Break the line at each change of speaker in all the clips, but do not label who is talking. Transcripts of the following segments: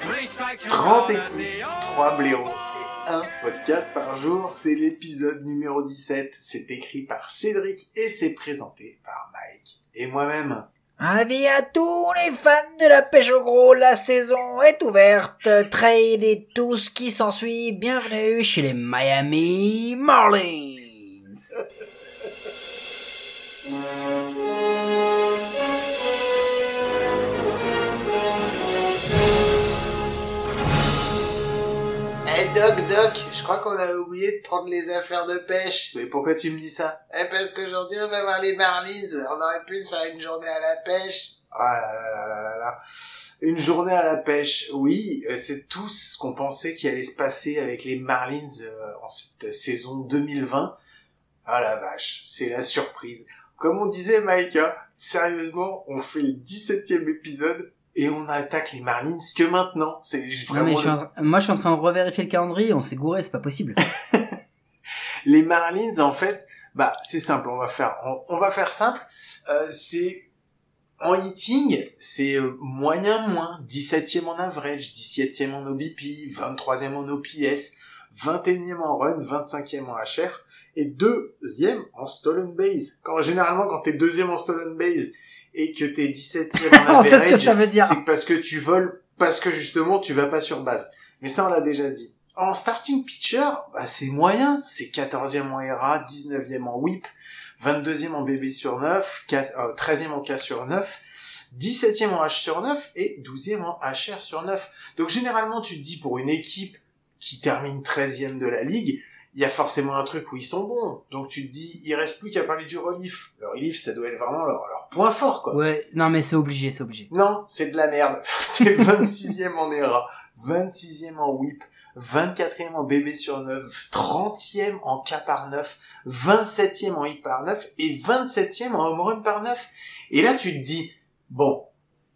30
out and
équipes,
the
3 blaireaux et un podcast par jour. C'est l'épisode numéro 17. C'est écrit par Cédric et c'est présenté par Mike et moi-même.
Avis à tous les fans de la pêche au gros, la saison est ouverte. Trade et tout ce qui s'ensuit. Bienvenue chez les Miami Marlins.
Doc, Doc, je crois qu'on a oublié de prendre les affaires de pêche. Mais pourquoi tu me dis ça? Eh parce qu'aujourd'hui on va voir les Marlins, on aurait pu se faire une journée à la pêche. Ah là là là là là là. Une journée à la pêche, oui, euh, c'est tout ce qu'on pensait qu'il allait se passer avec les Marlins euh, en cette saison 2020. Ah la vache, c'est la surprise. Comme on disait Mike, hein, sérieusement, on fait le 17e épisode et on attaque les Marlins que maintenant. C'est
Non, mais
vraiment
je suis en- moi je suis en train de revérifier le calendrier, on s'est gouré, c'est pas possible.
Les Marlins, en fait, bah c'est simple. On va faire, on, on va faire simple. Euh, c'est en hitting, c'est euh, moyen moins, 17e en average, 17e en OBP, 23e en OPS, 21e en run, 25e en HR et deuxième en stolen base. Quand généralement quand t'es deuxième en stolen base et que t'es 17e en
on sait ce que
average, c'est parce que tu voles, parce que justement tu vas pas sur base. Mais ça on l'a déjà dit. En starting pitcher, bah, c'est moyen, c'est 14e en ERA, 19e en whip, 22e en BB sur 9, 4 euh, 13e en K sur 9, 17e en H sur 9 et 12e en HR sur 9. Donc généralement tu te dis pour une équipe qui termine 13e de la ligue, il y a forcément un truc où ils sont bons. Donc tu te dis, il reste plus qu'à parler du relief. Le relief, ça doit être vraiment leur, leur point fort, quoi.
Ouais, non mais c'est obligé, c'est obligé.
Non, c'est de la merde. C'est 26e en ERA, 26e en whip, 24e en BB sur 9, 30e en K par 9, 27e en hit par 9 et 27e en home run par 9. Et là, tu te dis, bon,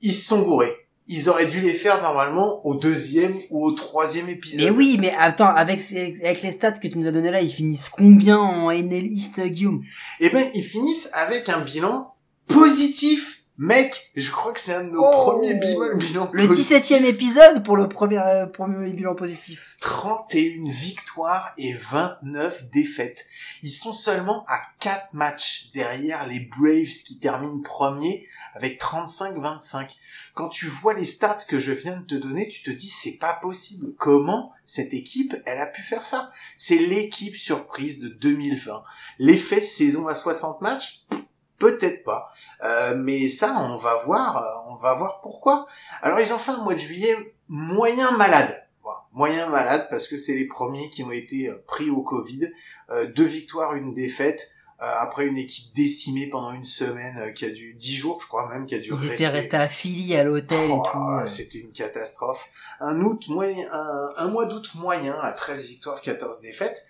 ils se sont gourés. Ils auraient dû les faire normalement au deuxième ou au troisième épisode.
Mais oui, mais attends, avec, avec les stats que tu nous as donné là, ils finissent combien en NL East, Guillaume?
Eh ben, ils finissent avec un bilan positif. Mec, je crois que c'est un de nos
Oh.
premiers bilans, bilans
Le
positifs.
17ème épisode pour le premier, euh, premier bilan positif.
31 victoires et 29 défaites. Ils sont seulement à 4 matchs derrière les Braves qui terminent premier avec 35-25. Quand tu vois les stats que je viens de te donner, tu te dis c'est pas possible. Comment cette équipe, elle a pu faire ça? C'est l'équipe surprise de 2020. L'effet saison à 60 matchs Pff, Peut-être pas, Euh, mais ça on va voir, euh, on va voir pourquoi. Alors ils ont fait un mois de juillet moyen malade. Voilà, moyen malade parce que c'est les premiers qui ont été euh, pris au Covid. Euh, deux victoires, une défaite. euh, après une équipe décimée pendant une semaine qui a dû dix jours, je crois même, qui a dû
Ils
rester.
étaient restés à Philly, à l'hôtel
Oh,
et tout. euh.
C'était une catastrophe. Un août moyen, un, un mois d'août moyen à 13 victoires, 14 défaites.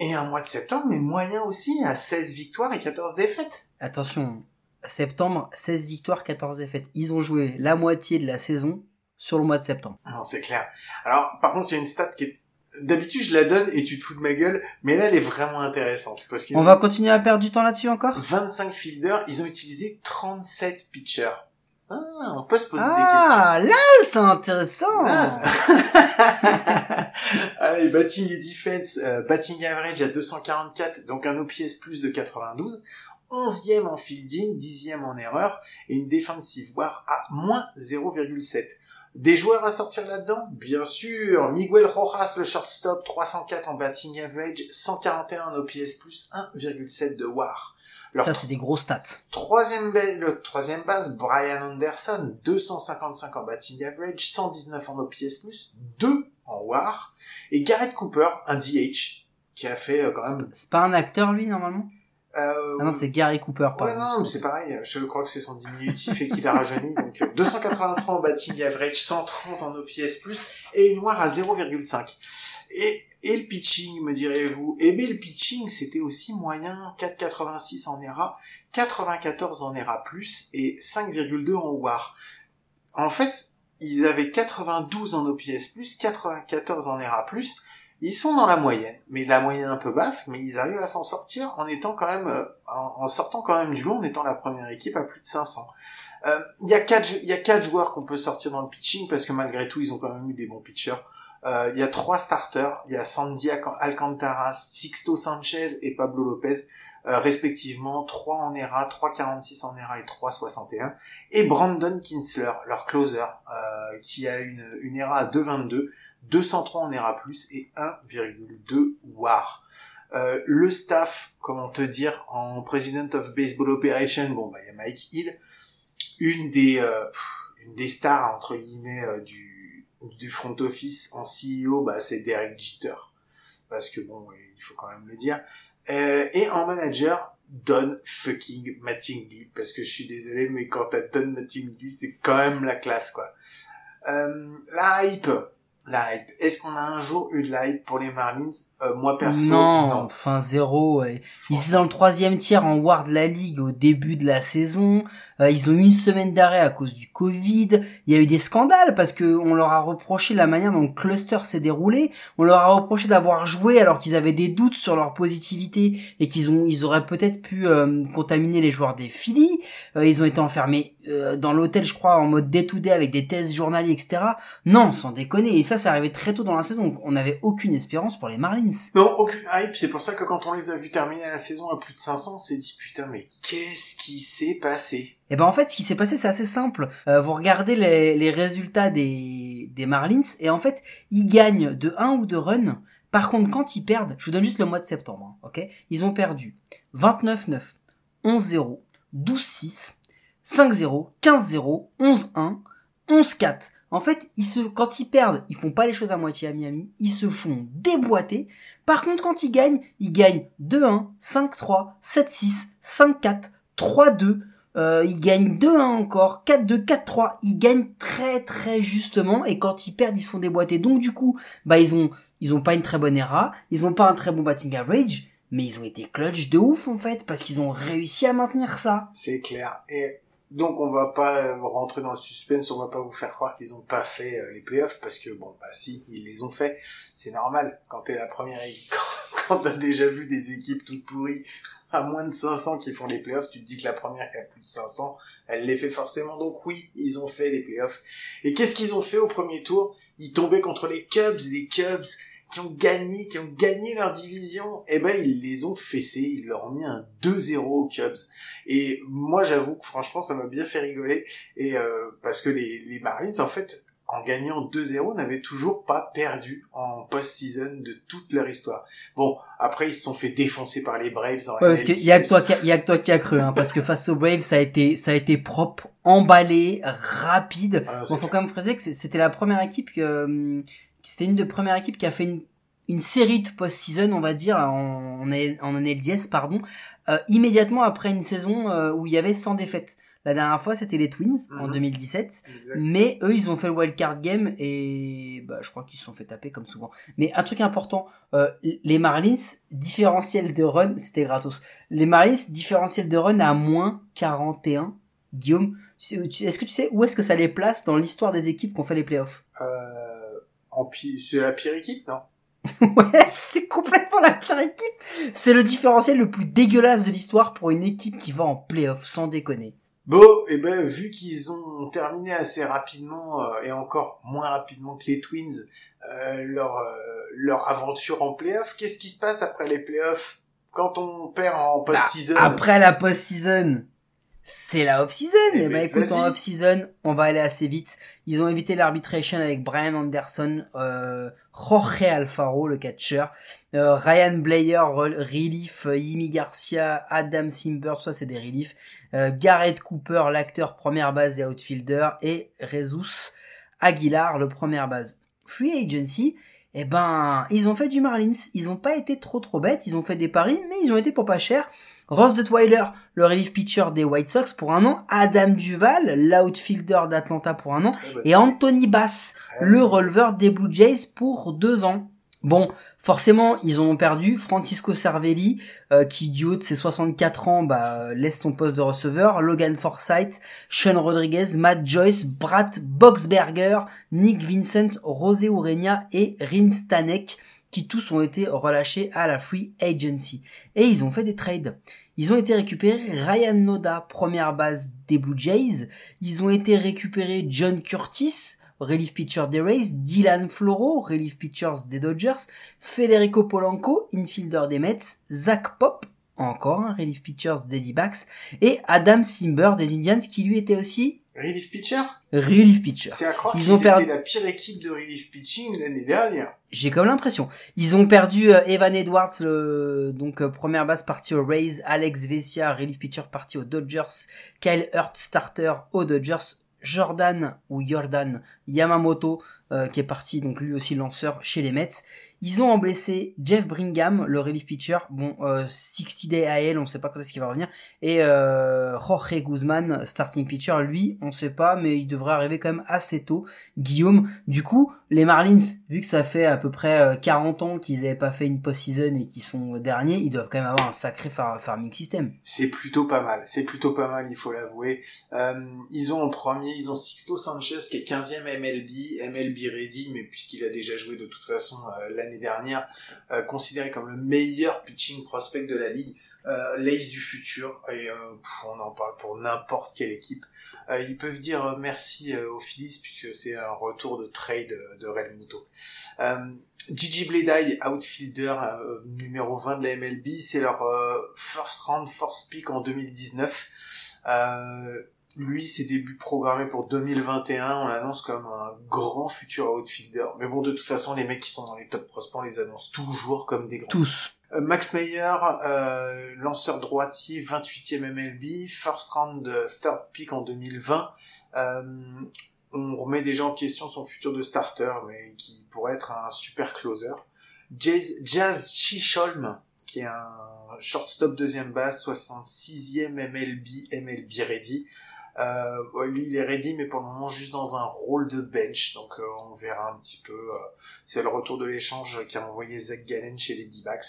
Et un mois de septembre, mais moyen aussi à 16 victoires et 14 défaites.
Attention, septembre, 16 victoires, 14 défaites. Ils ont joué la moitié de la saison sur le mois de septembre.
Non, c'est clair. Alors, par contre, il y a une stat qui est... D'habitude, je la donne et tu te fous de ma gueule, mais là, elle est vraiment intéressante. Parce qu'ils
On
ont
va continuer à perdre du temps là-dessus encore?
25 fielders, ils ont utilisé 37 pitchers. Ah, on peut se poser des questions.
Ah, là, c'est intéressant.
Ah, Allez, batting et defense, euh, batting average à 244, donc un OPS plus de 92, 11e en fielding, 10e en erreur, et une defensive war à moins 0,7. Des joueurs à sortir là-dedans? Bien sûr, Miguel Rojas, le shortstop, 304 en batting average, 141 en OPS plus 1,7 de war. Leur
Ça, c'est des gros stats.
Troisième, ba- le troisième base, Brian Anderson, 255 en batting average, 119 en OPS+, 2 en WAR, et Garrett Cooper, un DH, qui a fait euh, quand même...
C'est pas un acteur, lui, normalement?
Euh,
Ah non, c'est Gary Cooper.
Ouais,
pardon.
non, mais c'est pareil. Je crois que c'est son diminutif et qu'il a rajeuni. Donc, euh, 283 en batting average, 130 en OPS+, et une WAR à 0,5. Et, et le pitching, me direz-vous? Eh bien, le pitching, c'était aussi moyen. 4,86 en ERA, 94 en ERA+, et 5,2 en WAR. En fait, ils avaient 92 en OPS+, 94 en ERA+, ils sont dans la moyenne, mais la moyenne un peu basse, mais ils arrivent à s'en sortir en étant quand même, euh, en, sortant quand même du lot, en étant la première équipe à plus de 500. Euh, Il y a quatre, y a quatre joueurs qu'on peut sortir dans le pitching parce que malgré tout, ils ont quand même eu des bons pitchers. Euh, Il y a trois starters, il y a Sandy Alc- Alcantara, Sixto Sanchez et Pablo Lopez, euh, respectivement 3 en ERA, 3,46 en ERA et 3,61. Et Brandon Kinsler, leur closer, euh, qui a une, une ERA à 2,22, 203 en ERA+, et 1,2 WAR. Euh, le staff, comment te dire, en President of Baseball Operation, bon, bah, il y a Mike Hill, une des, une des stars, entre guillemets, du, du front office en CEO, bah, c'est Derek Jeter. Parce que bon, il faut quand même le dire. Euh, et en manager, Don fucking Mattingly. Parce que je suis désolé, mais quand t'as Don Mattingly, c'est quand même la classe, quoi. Euh, la hype. La hype. Est-ce qu'on a un jour eu de la hype pour les Marlins? Euh, Moi, perso,
non,
non.
enfin zéro. ouais. Ils étaient dans le troisième tiers en War de la Ligue au début de la saison. Euh, ils ont eu une semaine d'arrêt à cause du Covid. Il y a eu des scandales parce que on leur a reproché la manière dont le cluster s'est déroulé. On leur a reproché d'avoir joué alors qu'ils avaient des doutes sur leur positivité et qu'ils ont, ils auraient peut-être pu euh, contaminer les joueurs des Phillies. Euh, ils ont été enfermés euh, dans l'hôtel, je crois, en mode day-to-day avec des tests journaliers, etc. Non, sans déconner. Et ça, c'est arrivé très tôt dans la saison. Donc, on n'avait aucune espérance pour les Marlins.
Non, aucune hype. C'est pour ça que quand on les a vus terminer la saison à plus de 500, on s'est dit putain, mais qu'est-ce qui s'est passé?
Et ben en fait, ce qui s'est passé, c'est assez simple. Euh, vous regardez les, les résultats des, des Marlins, et en fait, ils gagnent de 1 ou 2 runs. Par contre, quand ils perdent, je vous donne juste le mois de septembre, hein, ok? Ils ont perdu 29-9, 11-0, 12-6, 5-0, 15-0, 11-1, 11-4. En fait, ils se, quand ils perdent, ils font pas les choses à moitié à Miami, ils se font déboîter. Par contre, quand ils gagnent, ils gagnent 2-1, 5-3, 7-6, 5-4, 3-2, euh, ils gagnent 2-1 encore, 4-2, 4-3. Ils gagnent très très justement et quand ils perdent, ils se font déboîter. Donc du coup, bah ils ont ils ont pas une très bonne ERA, ils ont pas un très bon batting average, mais ils ont été clutch de ouf en fait parce qu'ils ont réussi à maintenir ça.
C'est clair. Et donc on va pas euh, rentrer dans le suspense, on va pas vous faire croire qu'ils ont pas fait euh, les playoffs parce que bon bah si ils les ont fait, c'est normal. Quand t'es la première équipe, quand, t'as déjà vu des équipes toutes pourries à moins de 500 qui font les playoffs, tu te dis que la première qui a plus de 500, elle les fait forcément. Donc oui, ils ont fait les playoffs. Et qu'est-ce qu'ils ont fait au premier tour? Ils tombaient contre les Cubs, les Cubs qui ont gagné, qui ont gagné leur division. Eh ben ils les ont fessés, ils leur ont mis un 2-0 aux Cubs. Et moi, j'avoue que franchement, ça m'a bien fait rigoler. Et euh, parce que les, les Marlins, en fait, en gagnant 2-0, n'avaient toujours pas perdu en post-season de toute leur histoire. Bon, après, ils se sont fait défoncer par les Braves en
Ouais, parce qu'il y a que toi qui a, y a que toi qui a cru hein, parce que face aux Braves, ça a été ça a été propre, emballé, rapide.
Ah,
Bon, faut quand même préciser que c'était la première équipe que hum, c'était une des premières équipes qui a fait une une série de post-season, on va dire, en, en, en NLDS, pardon, euh, immédiatement après une saison euh, où il y avait 100 défaites. La dernière fois, c'était les Twins, en
Mhm.
2017.
Exact.
Mais eux, ils ont fait le wildcard game et bah, je crois qu'ils se sont fait taper comme souvent. Mais un truc important, euh, les Marlins, différentiel de run, c'était gratos. Les Marlins, différentiel de run à moins 41. Guillaume, est-ce que tu sais où est-ce que ça les place dans l'histoire des équipes qui ont fait les playoffs?
Euh, c'est la pire équipe, non?
Ouais, c'est complètement la pire équipe. C'est le différentiel le plus dégueulasse de l'histoire pour une équipe qui va en playoff, sans déconner.
Bon, et ben vu qu'ils ont terminé assez rapidement euh, et encore moins rapidement que les Twins euh, leur euh, leur aventure en playoff, qu'est-ce qui se passe après les playoffs quand on perd en post-season
Après la post-season, c'est la off-season.
Eh
Et
ben,
bah écoute, en off-season, on va aller assez vite. Ils ont évité l'arbitration avec Brian Anderson, euh, Jorge Alfaro, le catcher, euh, Ryan Blair, re- relief, Yimi Garcia, Adam Simber, ça c'est des reliefs, euh, Garrett Cooper, l'acteur première base et outfielder, et Jesus Aguilar, le première base. Free agency, eh ben, ils ont fait du Marlins. Ils ont pas été trop trop bêtes. Ils ont fait des paris, mais ils ont été pour pas cher. Ross Detweiler, le relief pitcher des White Sox pour un an. Adam Duval, l'outfielder d'Atlanta pour un an. Et. Anthony Bass, le releveur des Blue Jays pour deux ans. Bon, forcément, ils ont perdu. Francisco Cervelli, euh, qui du haut de ses 64 ans, bah, laisse son poste de receveur. Logan Forsythe, Sean Rodriguez, Matt Joyce, Brad Boxberger, Nick Vincent, José Urenia et Rin Stanek, qui tous ont été relâchés à la free agency. Et ils ont fait des trades. Ils ont été récupérés Ryan Noda, première base des Blue Jays. Ils ont été récupérés John Curtis, relief pitcher des Rays, Dylan Floro, relief pitchers des Dodgers, Federico Polanco, infielder des Mets, Zach Pop, encore un relief pitchers des D-backs, et Adam Simber des Indians qui lui était aussi
Relief pitcher
relief pitcher.
C'est à croire
Ils
qu'ils
ont
étaient
perdu-
la pire équipe de relief pitching l'année dernière.
J'ai comme l'impression. Ils ont perdu euh, Evan Edwards, le- donc euh, première base partie aux Rays, Alex Vesia, relief pitcher parti aux Dodgers, Kyle Hurt starter aux Dodgers, Jordan ou Jordan Yamamoto euh, qui est parti donc lui aussi lanceur chez les Mets. Ils ont blessé Jeff Brigham, le relief pitcher, bon euh, 60 day AL, on sait pas quand est-ce qu'il va revenir, et euh, Jorge Guzman, starting pitcher, lui on sait pas, mais il devrait arriver quand même assez tôt. Guillaume, du coup les Marlins, vu que ça fait à peu près euh, 40 ans qu'ils n'avaient pas fait une post-season et qu'ils sont derniers, ils doivent quand même avoir un sacré far- farming system.
C'est plutôt pas mal. C'est plutôt pas mal, il faut l'avouer. Euh, ils ont en premier, ils ont Sixto Sanchez qui est 15e MLB, MLB ready, mais puisqu'il a déjà joué de toute façon euh, l'année dernière, euh, considéré comme le meilleur pitching prospect de la ligue. Euh, l'ace du futur et euh, on en parle pour n'importe quelle équipe. Ils peuvent dire merci aux Phillies puisque c'est un retour de trade de Realmuto. Euh, Gigi Bledai, outfielder numéro 20 de la MLB, c'est leur first round, first pick en 2019. Lui, ses débuts programmés pour 2021, on l'annonce comme un grand futur outfielder. Mais bon, de toute façon, les mecs qui sont dans les top prospects, on les annonce toujours comme des grands.
Tous.
Euh, Max Meyer, euh, lanceur droitier, 28e MLB, first round third pick en 2020. Euh, on remet déjà en question son futur de starter, mais qui pourrait être un super closer. Jazz, Jazz Chisholm, qui est un shortstop deuxième base, 66e MLB, MLB ready. Euh, lui, il est ready, mais pour le moment juste dans un rôle de bench, donc euh, on verra un petit peu. euh, c'est le retour de l'échange qu'a envoyé Zach Gallen chez les D-backs.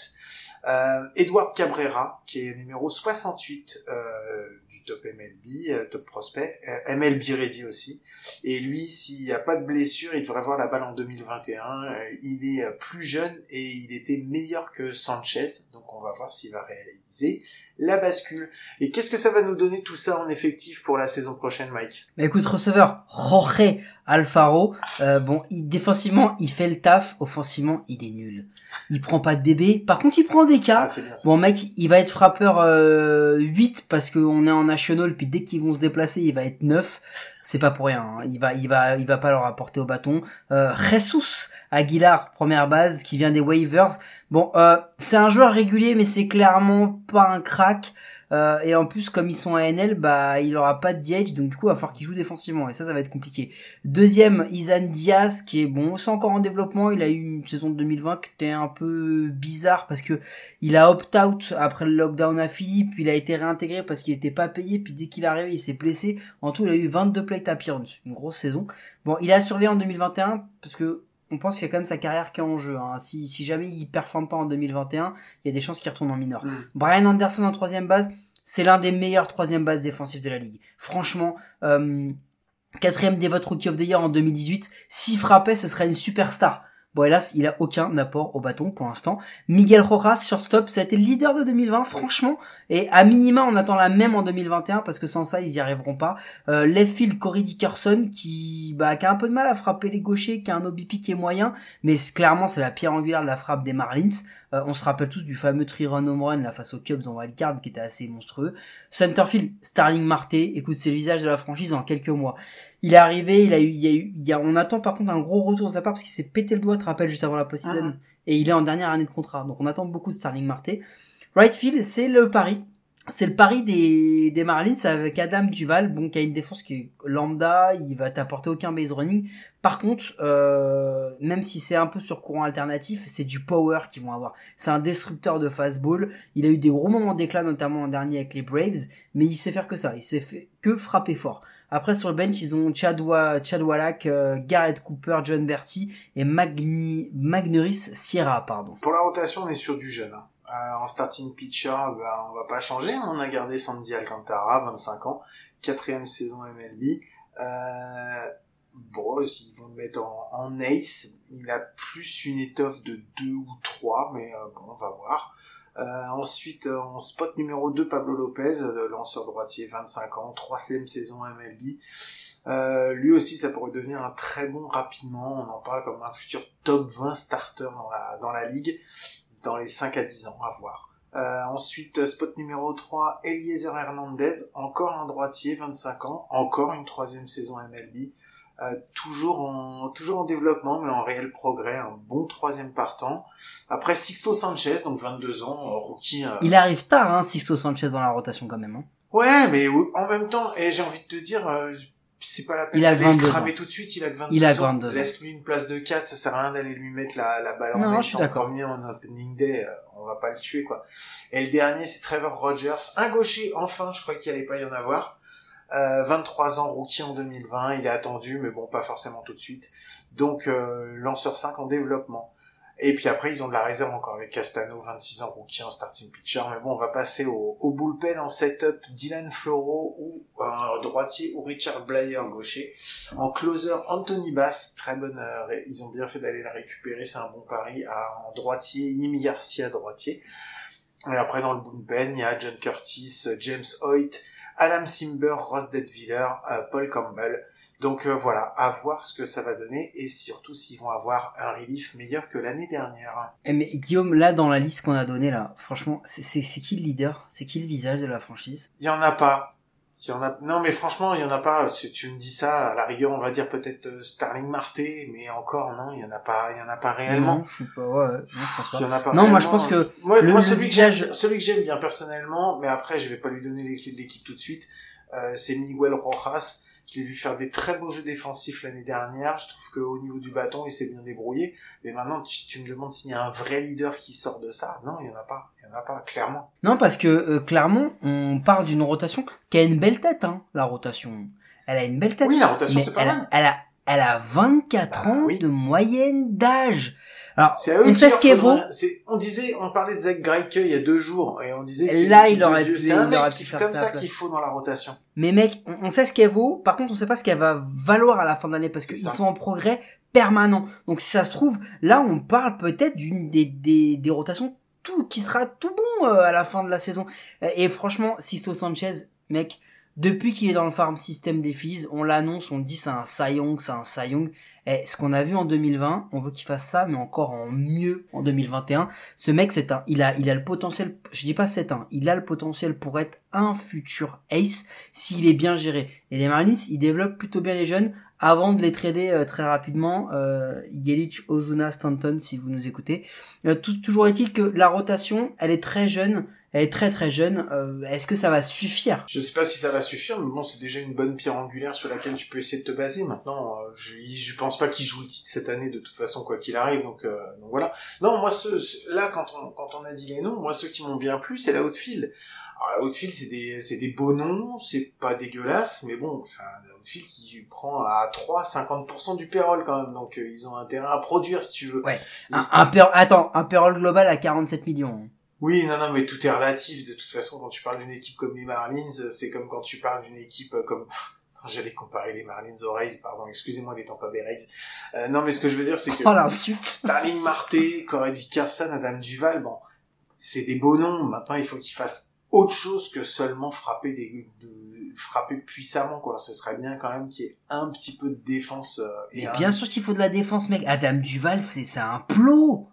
Euh, Edward Cabrera, qui est numéro 68 euh, du top MLB, top prospect, MLB ready aussi. Et lui, s'il n'y a pas de blessure, il devrait voir la balle en 2021. Euh, il est plus jeune et il était meilleur que Sanchez, donc on va voir s'il va réaliser la bascule. Et qu'est-ce que ça va nous donner tout ça en effectif pour la saison prochaine, Mike?
Bah écoute, receveur, Jorge Alfaro, euh, bon, il, défensivement, il fait le taf, offensivement, il est nul. Il prend pas de bébé, par contre, il prend des cas.
Ah, bien.
Bon mec, il va être frappeur euh, 8 parce qu'on est en national puis dès qu'ils vont se déplacer, il va être 9. C'est pas pour rien, hein. il va il va il va pas leur apporter au bâton. Euh, Jesus Aguilar, première base qui vient des waivers. Bon, euh, c'est un joueur régulier mais c'est clairement pas un crack. Euh, et en plus, comme ils sont à NL, bah, il aura pas de DH, donc du coup, il va falloir qu'il joue défensivement, et ça, ça va être compliqué. Deuxième, Isan Diaz, qui est bon, c'est encore en développement, il a eu une saison de 2020 qui était un peu bizarre, parce que il a opt-out après le lockdown à Philippe, puis il a été réintégré parce qu'il était pas payé, puis dès qu'il est arrivé, il s'est blessé. En tout, il a eu 22 plate appearance, une grosse saison. Bon, il a survécu en 2021, parce que on pense qu'il y a quand même sa carrière qui est en jeu. Hein. Si, si jamais il performe pas en 2021, il y a des chances qu'il retourne en mineur.
Mm.
Brian Anderson en troisième base, c'est l'un des meilleurs troisième bases défensifs de la ligue. Franchement, euh, quatrième des votes Rookie of the Year en 2018, s'il frappait, ce serait une superstar. Bon, hélas, il a aucun apport au bâton pour l'instant. Miguel Rojas, shortstop, ça a été le leader de 2020, franchement. Et à minima, on attend la même en 2021 parce que sans ça, ils y arriveront pas. Euh, left Corey Dickerson, qui, bah, qui a un peu de mal à frapper les gauchers, qui a un OBP qui est moyen, mais clairement, c'est la pierre angulaire de la frappe des Marlins. Euh, on se rappelle tous du fameux three-run home run là, face aux Cubs en wildcard qui était assez monstrueux. Centerfield, Starling Marte, écoute, c'est le de la franchise en quelques mois. Il est arrivé, il a eu, il y a eu, il y a, on attend par contre un gros retour de sa part parce qu'il s'est pété le doigt, tu te rappelles, juste avant la post-season.
Mhm.
Et il est en dernière année de contrat. Donc on attend beaucoup de Starling Marte. Right field, c'est le pari. c'est le pari des, des Marlins avec Adam Duval, bon, qui a une défense qui est lambda, il va t'apporter aucun base running. Par contre, euh, même si c'est un peu sur courant alternatif, c'est du power qu'ils vont avoir. C'est un destructeur de fastball. Il a eu des gros moments d'éclat, notamment en dernier avec les Braves, mais il sait faire que ça. Il sait fait que frapper fort. Après, sur le bench, ils ont Chad, Wa- Wallach, euh, Garrett Cooper, John Berti et Magni, Magneris Sierra, pardon.
Pour la rotation, on est sur du jeune. hein. Euh, en starting pitcher, bah, on va pas changer. On a gardé Sandy Alcantara, 25 ans, quatrième saison MLB. Euh, bon, ils vont le mettre en, en ace. Il a plus une étoffe de 2 ou 3, mais euh, bon, on va voir. Euh, ensuite, euh, en spot numéro 2, Pablo Lopez, euh, lanceur droitier, 25 ans, troisième saison MLB. Lui aussi, ça pourrait devenir un très bon rapidement. On en parle comme un futur top 20 starter dans la, dans la ligue dans les 5 à 10 ans, à voir. Ensuite, spot numéro 3, Eliezer Hernandez, encore un droitier, 25 ans, encore une troisième saison MLB, euh, toujours en toujours en développement, mais en réel progrès, un bon troisième partant. Après, Sixto Sanchez, donc 22 ans, euh, rookie. euh,
Il arrive tard, hein, Sixto Sanchez dans la rotation quand même. Hein.
Ouais, mais en même temps, et j'ai envie de te dire, euh, c'est pas la peine d'aller le
22
cramer
ans.
tout de suite, il a que 22
Il a
ans.
22 ans.
Laisse-lui une place de 4, ça sert à rien d'aller lui mettre la, la balle en
non, je suis
premier en opening day, on va pas le tuer, quoi. Et le dernier, c'est Trevor Rogers, un gaucher, enfin, je crois qu'il allait pas y en avoir. Euh, 23 ans, rookie en 2020, il est attendu, mais bon, pas forcément tout de suite. Donc, euh, lanceur 5 en développement. Et puis après, ils ont de la réserve encore avec Castano, 26 ans, rookie en starting pitcher. Mais bon, on va passer au, bullpen en setup, Dylan Floro ou un droitier ou Richard Blyer gaucher. En closer, Anthony Bass, très bonne, euh, ils ont bien fait d'aller la récupérer, c'est un bon pari. En droitier, Yimi Garcia, droitier. Et après, dans le bullpen, il y a John Curtis, James Hoyt, Adam Simber, Ross Detwiller, euh, Paul Campbell. Donc euh, voilà, à voir ce que ça va donner et surtout s'ils vont avoir un relief meilleur que l'année dernière.
Eh, mais Guillaume, là, dans la liste qu'on a donnée, là, franchement, c'est qui le leader? C'est qui le visage de la franchise?
Il y en a pas. Il y en a... Non mais franchement, il y en a pas. Tu, tu me dis ça, à la rigueur, on va dire peut-être euh, Starling Marte, mais encore non, il y en a pas. Il y en a pas réellement.
Non, je sais pas, ouais, non, je pense
Il y en a pas
Non, moi, je pense que
moi,
le-
moi
le
celui que j'aime, celui que j'aime bien personnellement, mais après je vais pas lui donner les clés de l'équipe tout de suite. euh, c'est Miguel Rojas. Je l'ai vu faire des très beaux jeux défensifs l'année dernière. Je trouve qu'au niveau du bâton, il s'est bien débrouillé. Mais maintenant, tu, tu me demandes s'il y a un vrai leader qui sort de ça. Non, il y en a pas. Il y en a pas, clairement.
Non, parce que euh, clairement, on parle d'une rotation qui a une belle tête, hein, la rotation. Elle a une belle tête.
Oui, la rotation, c'est pas
elle,
mal.
A, elle a, elle a 24
Bah
ans
oui.
de moyenne d'âge. Alors,
C'est à eux
ce qu'elle vaut.
faudrait- c'est- On disait, on parlait de Zach Greinke il y a deux jours, et on disait que
là, il aurait pu-
C'est un mec qui comme ça qu'il faut dans la rotation.
Mais mec, on, on sait ce qu'elle vaut. Par contre, on sait pas ce qu'elle va valoir à la fin de l'année parce qu'ils sont en progrès permanent. Donc, si ça se trouve, là, on parle peut-être d'une des, des, des rotations tout qui sera tout bon euh, à la fin de la saison. Et franchement, Sisto Sanchez, mec, depuis qu'il est dans le farm system des Phillies, on l'annonce, on dit c'est un Cy Young, c'est un Cy Young. Et ce qu'on a vu en 2020, on veut qu'il fasse ça, mais encore en mieux en 2021. Ce mec, c'est un, il a, il a le potentiel, je dis pas c'est un, il a le potentiel pour être un futur ace s'il est bien géré. Et les Marlins, ils développent plutôt bien les jeunes avant de les trader euh, très rapidement. Euh, Yelich, Ozuna, Stanton, si vous nous écoutez. Euh, toujours est-il que la rotation, elle est très jeune, elle est très très jeune. Euh, Est-ce que ça va suffire?
Je sais pas si ça va suffire, mais bon, c'est déjà une bonne pierre angulaire sur laquelle tu peux essayer de te baser. Maintenant, euh, je, je pense pas qu'il joue le titre cette année de toute façon, quoi qu'il arrive. Donc, euh, donc voilà. Non, moi, ce, ce- là, quand on, quand on a dit les noms, moi, ceux qui m'ont bien plu, c'est la outfield. Alors, la outfield, c'est des, c'est des beaux noms, c'est pas dégueulasse, mais bon, c'est un outfield qui prend à 3, 50% du payroll quand même. Donc, euh, ils ont intérêt à produire, si tu veux.
Ouais. Un, un Attends, un payroll global à 47 millions.
Oui, non, non, mais tout est relatif. De toute façon, quand tu parles d'une équipe comme les Marlins, euh, c'est comme quand tu parles d'une équipe euh, comme... J'allais comparer les Marlins aux Rays, pardon, excusez-moi les Tampa Bay Rays. Euh, non, mais ce que je veux dire, c'est que
Oh
Starling Marte, Corey Dickerson, Adam Duval, bon, c'est des beaux noms. Maintenant, il faut qu'ils fassent autre chose que seulement frapper des... De, frapper puissamment, quoi. Ce serait bien quand même qu'il y ait un petit peu de défense. euh, et
Mais
un-
bien sûr qu'il faut de la défense, mec. Adam Duval, c'est c'est un plot.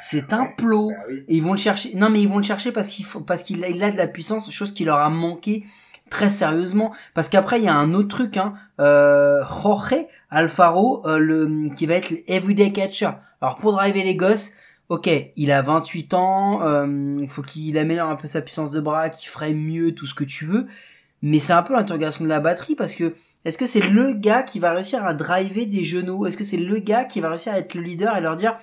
C'est un
ouais,
plot.
Bah oui.
Et ils vont le chercher. Non, mais ils vont le chercher parce qu'il faut, parce qu'il a, il a de la puissance, chose qui leur a manqué très sérieusement. Parce qu'après, il y a un autre truc, hein. Euh, Jorge Alfaro, euh, le, qui va être everyday catcher. Alors, pour driver les gosses, ok, il a 28 ans, euh, faut qu'il améliore un peu sa puissance de bras, qu'il ferait mieux, tout ce que tu veux. Mais c'est un peu l'interrogation de la batterie parce que est-ce que c'est le gars qui va réussir à driver des genoux? Est-ce que c'est le gars qui va réussir à être le leader et leur dire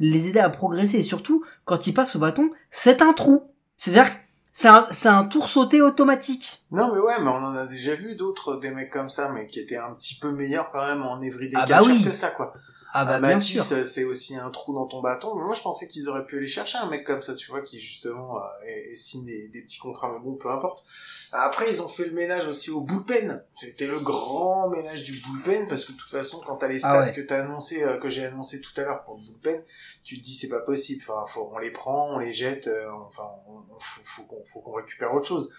les aider à progresser Et surtout, quand il passe au bâton, c'est un trou. C'est-à-dire que c'est un, c'est un tour sauté automatique.
Non, mais ouais, mais on en a déjà vu d'autres, des mecs comme ça, mais qui étaient un petit peu meilleurs quand même en everyday
Ah bah
catcher
oui.
que ça, quoi.
Ah bah
Matisse, euh, c'est aussi un trou dans ton bâton. Moi, je pensais qu'ils auraient pu aller chercher un mec comme ça, tu vois, qui justement euh, et, et signe des, des petits contrats, mais bon, peu importe. Après, ils ont fait le ménage aussi au bullpen. C'était le grand ménage du bullpen, parce que de toute façon, quand t'as les
Ah
stats
ouais.
que t'as annoncé, euh, que j'ai annoncé tout à l'heure pour le bullpen, tu te dis c'est pas possible. Enfin, faut, on les prend, on les jette. euh, enfin, on, faut, faut qu'on faut qu'on récupère autre chose.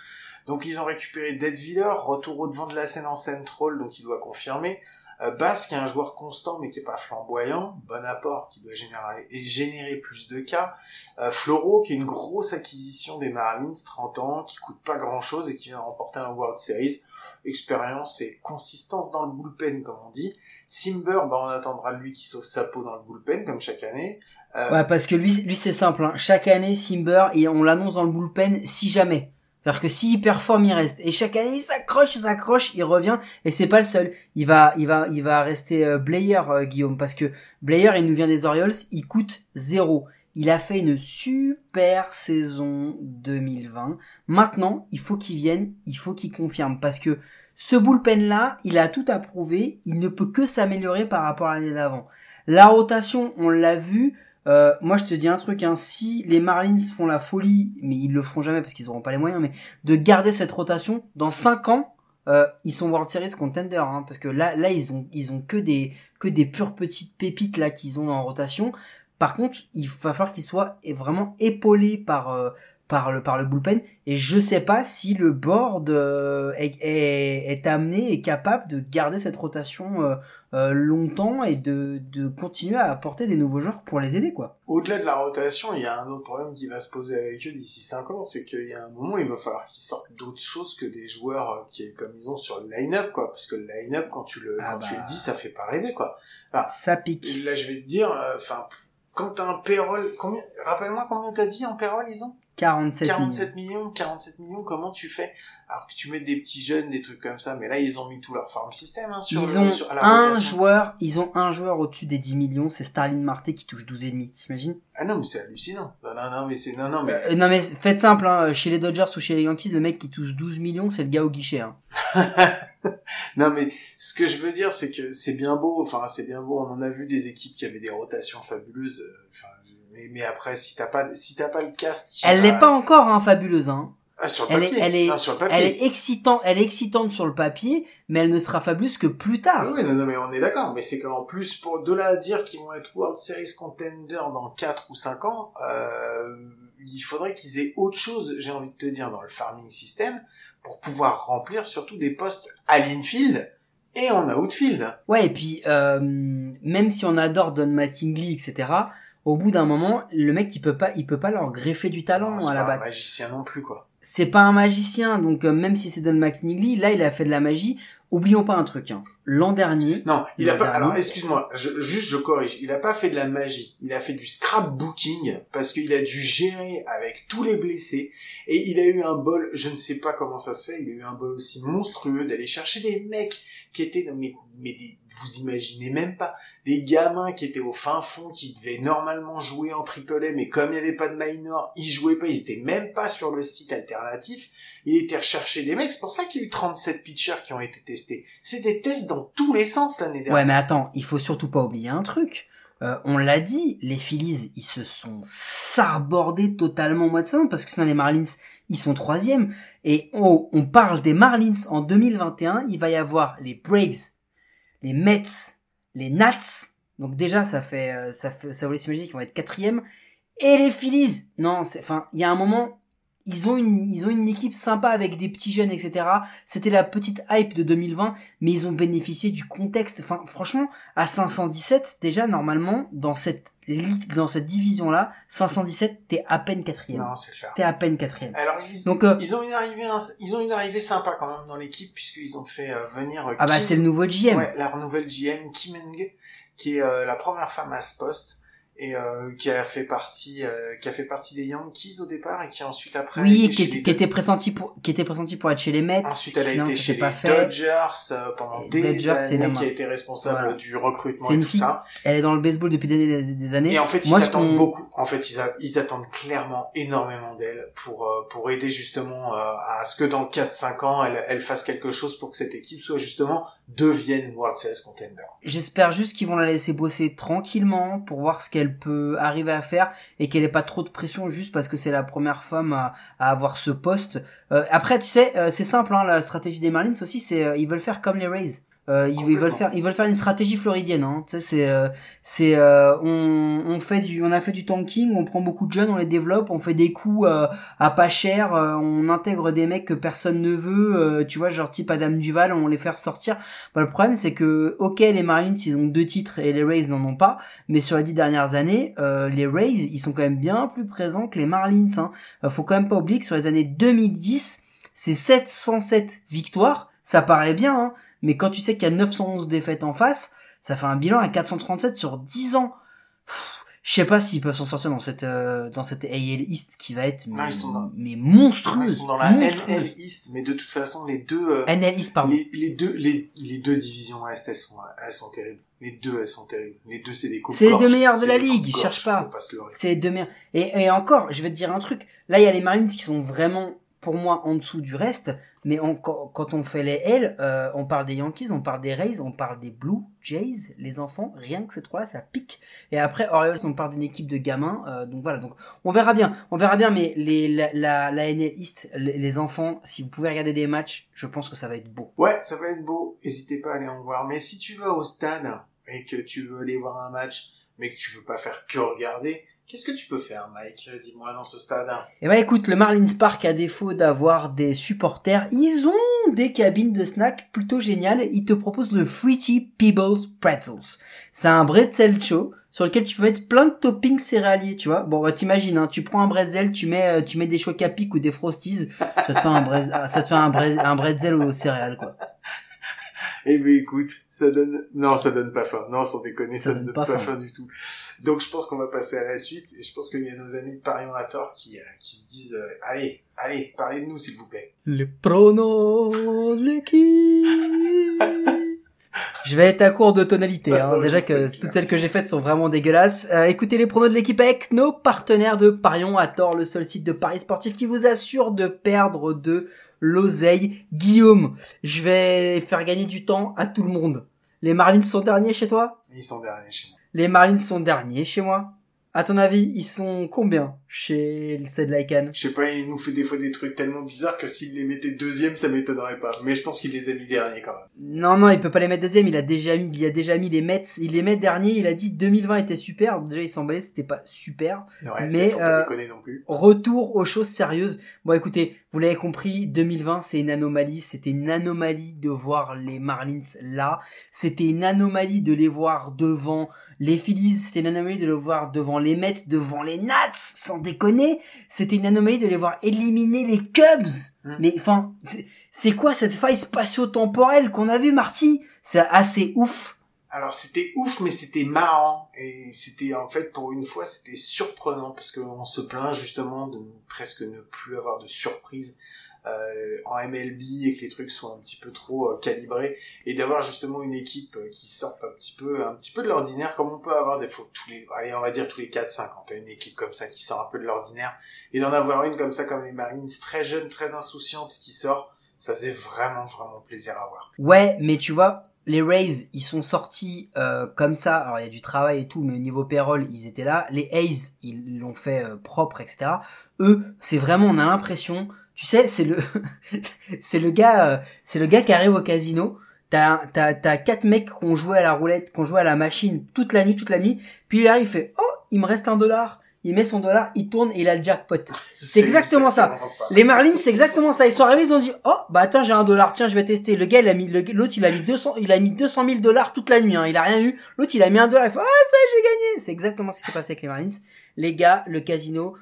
Donc ils ont récupéré Deadviller, retour au devant de la scène en central, donc il doit confirmer. Euh, Bass, qui est un joueur constant mais qui est pas flamboyant, bon apport, qui doit générer, générer plus de cas. Euh, Floro, qui est une grosse acquisition des Marlins, 30 ans, qui coûte pas grand chose et qui vient de remporter un World Series. Expérience et consistance dans le bullpen, comme on dit. Simber, bah, on attendra lui qui sauve sa peau dans le bullpen, comme chaque année. Euh,
Ouais, parce que lui, lui c'est simple. Hein. Chaque année, Simber, on l'annonce dans le bullpen si jamais. C'est-à-dire que s'il performe, il reste. Et chaque année, il s'accroche, il s'accroche, il revient. Et c'est pas le seul. Il va, il va, il va rester euh, Blair, euh, Guillaume, parce que Blair, il nous vient des Orioles, il coûte zéro. Il a fait une super saison 2020. Maintenant, il faut qu'il vienne, il faut qu'il confirme, parce que ce bullpen-là, il a tout à prouver. Il ne peut que s'améliorer par rapport à l'année d'avant. La rotation, on l'a vu. Euh, moi, je te dis un truc, hein, si les Marlins font la folie, mais ils le feront jamais parce qu'ils auront pas les moyens, mais de garder cette rotation, dans 5 ans, euh, ils sont World Series contender, hein, parce que là, là, ils ont, ils ont que des, que des pures petites pépites là qu'ils ont en rotation. Par contre, il va falloir qu'ils soient vraiment épaulés par, euh, par le, par le bullpen. Et je sais pas si le board euh, est, est, est amené et capable de garder cette rotation euh, euh, longtemps et de, de continuer à apporter des nouveaux joueurs pour les aider, quoi.
Au-delà de la rotation, il y a un autre problème qui va se poser avec eux d'ici 5 ans, c'est qu'il y a un moment, il va falloir qu'ils sortent d'autres choses que des joueurs euh, qui, comme ils ont sur le line-up, quoi. Parce que le line-up, quand tu le,
Ah
quand tu
bah.
le dis, ça fait pas rêver, quoi.
Ça pique.
Et là, je vais te dire, euh, enfin, quand t'as un payroll, combien, rappelle-moi combien t'as dit en payroll, ils ont?
47 millions.
47 millions, 47 millions, comment tu fais? Alors que tu mets des petits jeunes, des trucs comme ça, mais là ils ont mis tout leur farm system hein, sur,
Ils
le-
ont
sur à la
un
rotation.
joueur, ils ont un joueur au-dessus des 10 millions, c'est Starling Marte qui touche 12,5, t'imagines?
Ah non mais c'est hallucinant. Non non non mais c'est non non mais
Euh, Non mais faites simple, hein, chez les Dodgers ou chez les Yankees, le mec qui touche 12 millions, c'est le gars au guichet. Hein.
non mais ce que je veux dire c'est que c'est bien beau, enfin c'est bien beau. On en a vu des équipes qui avaient des rotations fabuleuses. euh, Enfin mais, mais après si t'as pas si t'as pas le cast,
Elle l'est pas encore hein, fabuleuse. Hein.
Ah, sur le
elle est- elle est-
non, sur le papier.
Elle est excitante, elle est excitante sur le papier, mais elle ne sera fabuleuse que plus tard.
Oui, oui, non, non, mais on est d'accord. Mais c'est qu'en plus, pour de là à dire qu'ils vont être World Series contender dans 4 ou 5 ans, euh, il faudrait qu'ils aient autre chose, j'ai envie de te dire, dans le farming system, pour pouvoir remplir surtout des postes à l'infield et en outfield.
Ouais, et puis euh, même si on adore Don Mattingly, etc. Au bout d'un moment, le mec il peut pas, il peut pas leur greffer du talent
Non, c'est
à la
pas un magicien non plus, quoi.
c'est pas un magicien, donc euh, même si c'est Don McNeely, là il a fait de la magie. Oublions pas un truc, hein. l'an dernier,
Non, il a pas,
dernier.
alors excuse-moi, je- juste je corrige, il a pas fait de la magie, il a fait du scrapbooking parce qu'il a dû gérer avec tous les blessés et il a eu un bol, je ne sais pas comment ça se fait, il a eu un bol aussi monstrueux d'aller chercher des mecs qui étaient, mais, mais des, vous imaginez même pas, des gamins qui étaient au fin fond, qui devaient normalement jouer en triple A, mais comme il n'y avait pas de minor, ils jouaient pas, ils étaient même pas sur le site alternatif, il était recherché des mecs, c'est pour ça qu'il y a eu 37 pitchers qui ont été testés. C'est des tests dans tous les sens l'année dernière.
Ouais, mais attends, il faut surtout pas oublier un truc. Euh, on l'a dit, les Phillies, ils se sont sarbordés totalement au mois de septembre parce que sinon les Marlins, ils sont troisième. Et on, on parle des Marlins en 2021, il va y avoir les Braves, les Mets, les Nats. Donc déjà, ça fait, euh, ça fait, ça vous laisse imaginer qu'ils vont être quatrième. Et les Phillies. Non, c'est, enfin, il y a un moment, ils ont une, ils ont une équipe sympa avec des petits jeunes, etc. C'était la petite hype de 2020, mais ils ont bénéficié du contexte. Enfin, franchement, à 517, déjà, normalement, dans cette ligue, dans cette division-là, 517, t'es à peine quatrième.
Non, c'est clair.
T'es à peine quatrième.
Alors, ils,
Donc, euh,
ils ont une arrivée, ils ont une arrivée sympa quand même dans l'équipe puisqu'ils ont fait euh, venir euh,
ah bah, c'est le nouveau GM.
ouais, la nouvelle GM Kim Eng, qui est la première femme à ce poste. Et euh, qui a fait partie euh, qui a fait partie des Yankees au départ et qui ensuite après
Oui,
a été
qui, était- était pressenti pour qui était pressenti pour être chez les Mets.
Ensuite, elle a été chez les. Dodgers euh, pendant
Et
des
Dodgers,
années, qui a été responsable
Voilà.
du recrutement et tout
fille.
ça.
Elle est dans le baseball depuis des, années.
Et en fait,
Moi,
ils attendent beaucoup. En fait, ils, a- ils attendent clairement énormément d'elle pour euh, pour aider justement euh, à ce que dans 4-5 ans, elle, elle fasse quelque chose pour que cette équipe soit justement devienne World Series contender.
J'espère juste qu'ils vont la laisser bosser tranquillement pour voir ce qu'elle peut arriver à faire et qu'elle ait pas trop de pression juste parce que c'est la première femme à, à avoir ce poste. Euh, après, tu sais, euh, c'est simple, hein, la stratégie des Marlins aussi, c'est euh, ils veulent faire comme les Rays. Euh, ils, ils veulent faire, ils veulent faire une stratégie floridienne. Hein. Tu sais, c'est, euh, c'est, euh, on, on fait du, on a fait du tanking, on prend beaucoup de jeunes, on les développe, on fait des coups euh, à pas cher, euh, on intègre des mecs que personne ne veut. euh, tu vois, genre type Adam Duval, on les fait ressortir. Bah, le problème, c'est que, ok, les Marlins, ils ont deux titres et les Rays n'en ont pas, mais sur les dix dernières années, euh, les Rays, ils sont quand même bien plus présents que les Marlins. Hein. Faut quand même pas oublier que sur les années 2010, c'est 707 victoires, ça paraît bien, hein, mais quand tu sais qu'il y a 911 défaites en face, ça fait un bilan à 437 sur 10 ans. Je sais pas s'ils peuvent s'en sortir dans cette euh, dans cette AL East qui va être mais,
Non, ils sont dans-
mais monstrueuse.
Ils sont dans la. NL East, mais de toute façon, les deux euh,
NL East, pardon.
les, les deux les, les deux divisions Est, elles sont elles sont terribles. Les deux, elles sont terribles. Les deux, c'est des coupes
C'est les deux meilleures de la ligue,
ils
cherche pas.
Pas.
C'est les deux meilleurs. Et, et encore, je vais te dire un truc. Là, il y a les Marlins qui sont vraiment, pour moi, en dessous du reste. Mais quand, on fait les L, euh, on parle des Yankees, on parle des Rays, on parle des Blue Jays, les enfants. Rien que ces trois, ça pique. Et après, Orioles, on parle d'une équipe de gamins. euh, donc voilà. Donc on verra bien. On verra bien. Mais les, la, la, la NL East, les, les enfants, si vous pouvez regarder des matchs, je pense que ça va être beau.
Ouais, ça va être beau. N'hésitez pas à aller en voir. Mais si tu vas au stade et que tu veux aller voir un match, mais que tu veux pas faire que regarder, qu'est-ce que tu peux faire, Mike Dis-moi dans ce stade.
Et bah écoute, le Marlins Park, à défaut d'avoir des supporters, ils ont des cabines de snack plutôt géniales. Ils te proposent le Fruity Peebles Pretzels. C'est un bretzel chaud sur lequel tu peux mettre plein de toppings céréaliers, tu vois. Bon, bah, t'imagines, hein, tu prends un bretzel, tu mets, euh, tu mets des pic ou des frosties, ça te fait un, bretzel, ça te fait un, un bretzel aux céréales, quoi.
Eh ben écoute, ça donne... Non, ça donne pas faim. Non, sans déconner, ça,
Ça
ne
donne
donne
pas
pas,
faim.
faim du tout. Donc je pense qu'on va passer à la suite. Et je pense qu'il y a nos amis de Paris Orator qui, euh, qui se disent euh, Allez, allez, parlez de nous, s'il vous plaît.
Les pronos de l'équipe. Je vais être à court de tonalité. Hein. Déjà que toutes celles que j'ai faites sont vraiment dégueulasses. Euh, écoutez les pronos de l'équipe avec nos partenaires de Parion à tort, le seul site de paris sportif qui vous assure de perdre de l'oseille. Guillaume, je vais faire gagner du temps à tout le monde. Les Marlins sont derniers chez toi?
Ils sont derniers chez moi.
Les Marlins sont derniers chez moi. À ton avis, ils sont combien chez le Ced Lycan?
Je sais pas, il nous fait des fois des trucs tellement bizarres que s'il les mettait deuxième, ça m'étonnerait pas. Mais je pense qu'il les a mis derniers quand même.
Non, non, il peut pas les mettre deuxième. Il a déjà mis, il a déjà mis les Mets. Il les met dernier. Il a dit 2020 était super. Déjà, il s'emballait, c'était pas super.
Ouais,
Mais,
c'est faut pas
euh,
déconner non plus.
Retour aux choses sérieuses. Bon, écoutez, vous l'avez compris, 2020, c'est une anomalie. C'était une anomalie de voir les Marlins là. C'était une anomalie de les voir devant les Phillies. C'était une anomalie de les voir devant les Mets, devant les Nats, sans déconner. C'était une anomalie de les voir éliminer les Cubs. Mais enfin, c'est- quoi cette faille spatio-temporelle qu'on a vu, Marty? C'est assez ouf.
Alors c'était ouf, mais c'était marrant et c'était en fait pour une fois c'était surprenant parce qu'on se plaint justement de presque ne plus avoir de surprise euh, en MLB et que les trucs soient un petit peu trop euh, calibrés et d'avoir justement une équipe euh, qui sorte un petit peu un petit peu de l'ordinaire comme on peut avoir des fois tous les allez on va dire tous les 4 5 ans t'as une équipe comme ça qui sort un peu de l'ordinaire et d'en avoir une comme ça comme les Marines très jeune très insouciante qui sort ça faisait vraiment vraiment plaisir à voir.
Ouais, mais tu vois, les Rays, ils sont sortis euh, comme ça. Alors il y a du travail et tout, mais au niveau payroll, ils étaient là. Les A's, ils l'ont fait propre, etc. Eux, c'est vraiment, on a l'impression, tu sais, c'est le, c'est le gars, euh, c'est le gars qui arrive au casino. T'as, t'as, t'as quatre mecs qui ont joué à la roulette, qui ont joué à la machine toute la nuit, toute la nuit. Puis il arrive, il fait, oh, il me reste un dollar. Il met son dollar, il tourne et il a le jackpot. C'est exactement ça. Les Marlins, c'est exactement ça. Ils sont arrivés, ils ont dit, oh, bah attends, j'ai un dollar, tiens, je vais tester. Le gars, il a mis, le- l'autre, il a mis 200, il a mis 200 000 dollars toute la nuit, hein. Il a rien eu. L'autre, il a mis un dollar, il fait, ah, ça, j'ai gagné. C'est exactement ce qui s'est passé avec les Marlins. Les gars, le casino,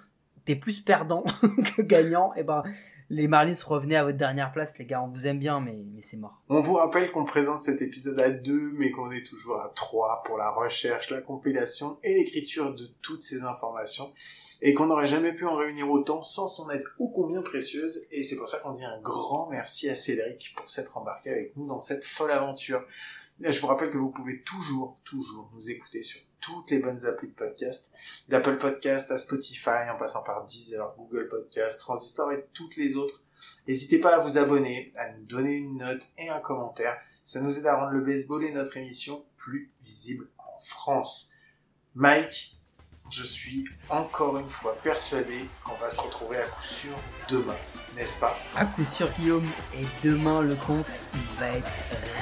t'es plus perdant que gagnant. Et ben, les Marlins revenaient à votre dernière place, les gars. On vous aime bien, mais, c'est mort.
On vous rappelle qu'on présente cet épisode à deux, mais qu'on est toujours à trois pour la recherche, la compilation et l'écriture de toutes ces informations, et qu'on n'aurait jamais pu en réunir autant sans son aide ô combien précieuse, et c'est pour ça qu'on dit un grand merci à Cédric pour s'être embarqué avec nous dans cette folle aventure. Je vous rappelle que vous pouvez toujours, toujours nous écouter sur toutes les bonnes applis de podcast, d'Apple Podcast à Spotify, en passant par Deezer, Google Podcast, Transistor et toutes les autres. N'hésitez pas à vous abonner, à nous donner une note et un commentaire. Ça nous aide à rendre le baseball et notre émission plus visible en France. Mike, je suis encore une fois persuadé qu'on va se retrouver à coup sûr demain, n'est-ce pas
À coup sûr, Guillaume. Et demain, le compte, il va être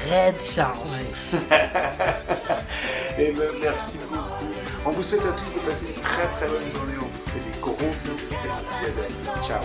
red chargé.
Et ben, merci beaucoup. On vous souhaite à tous de passer une très très bonne journée. On vous fait des gros bisous et on vous dit à demain. Ciao.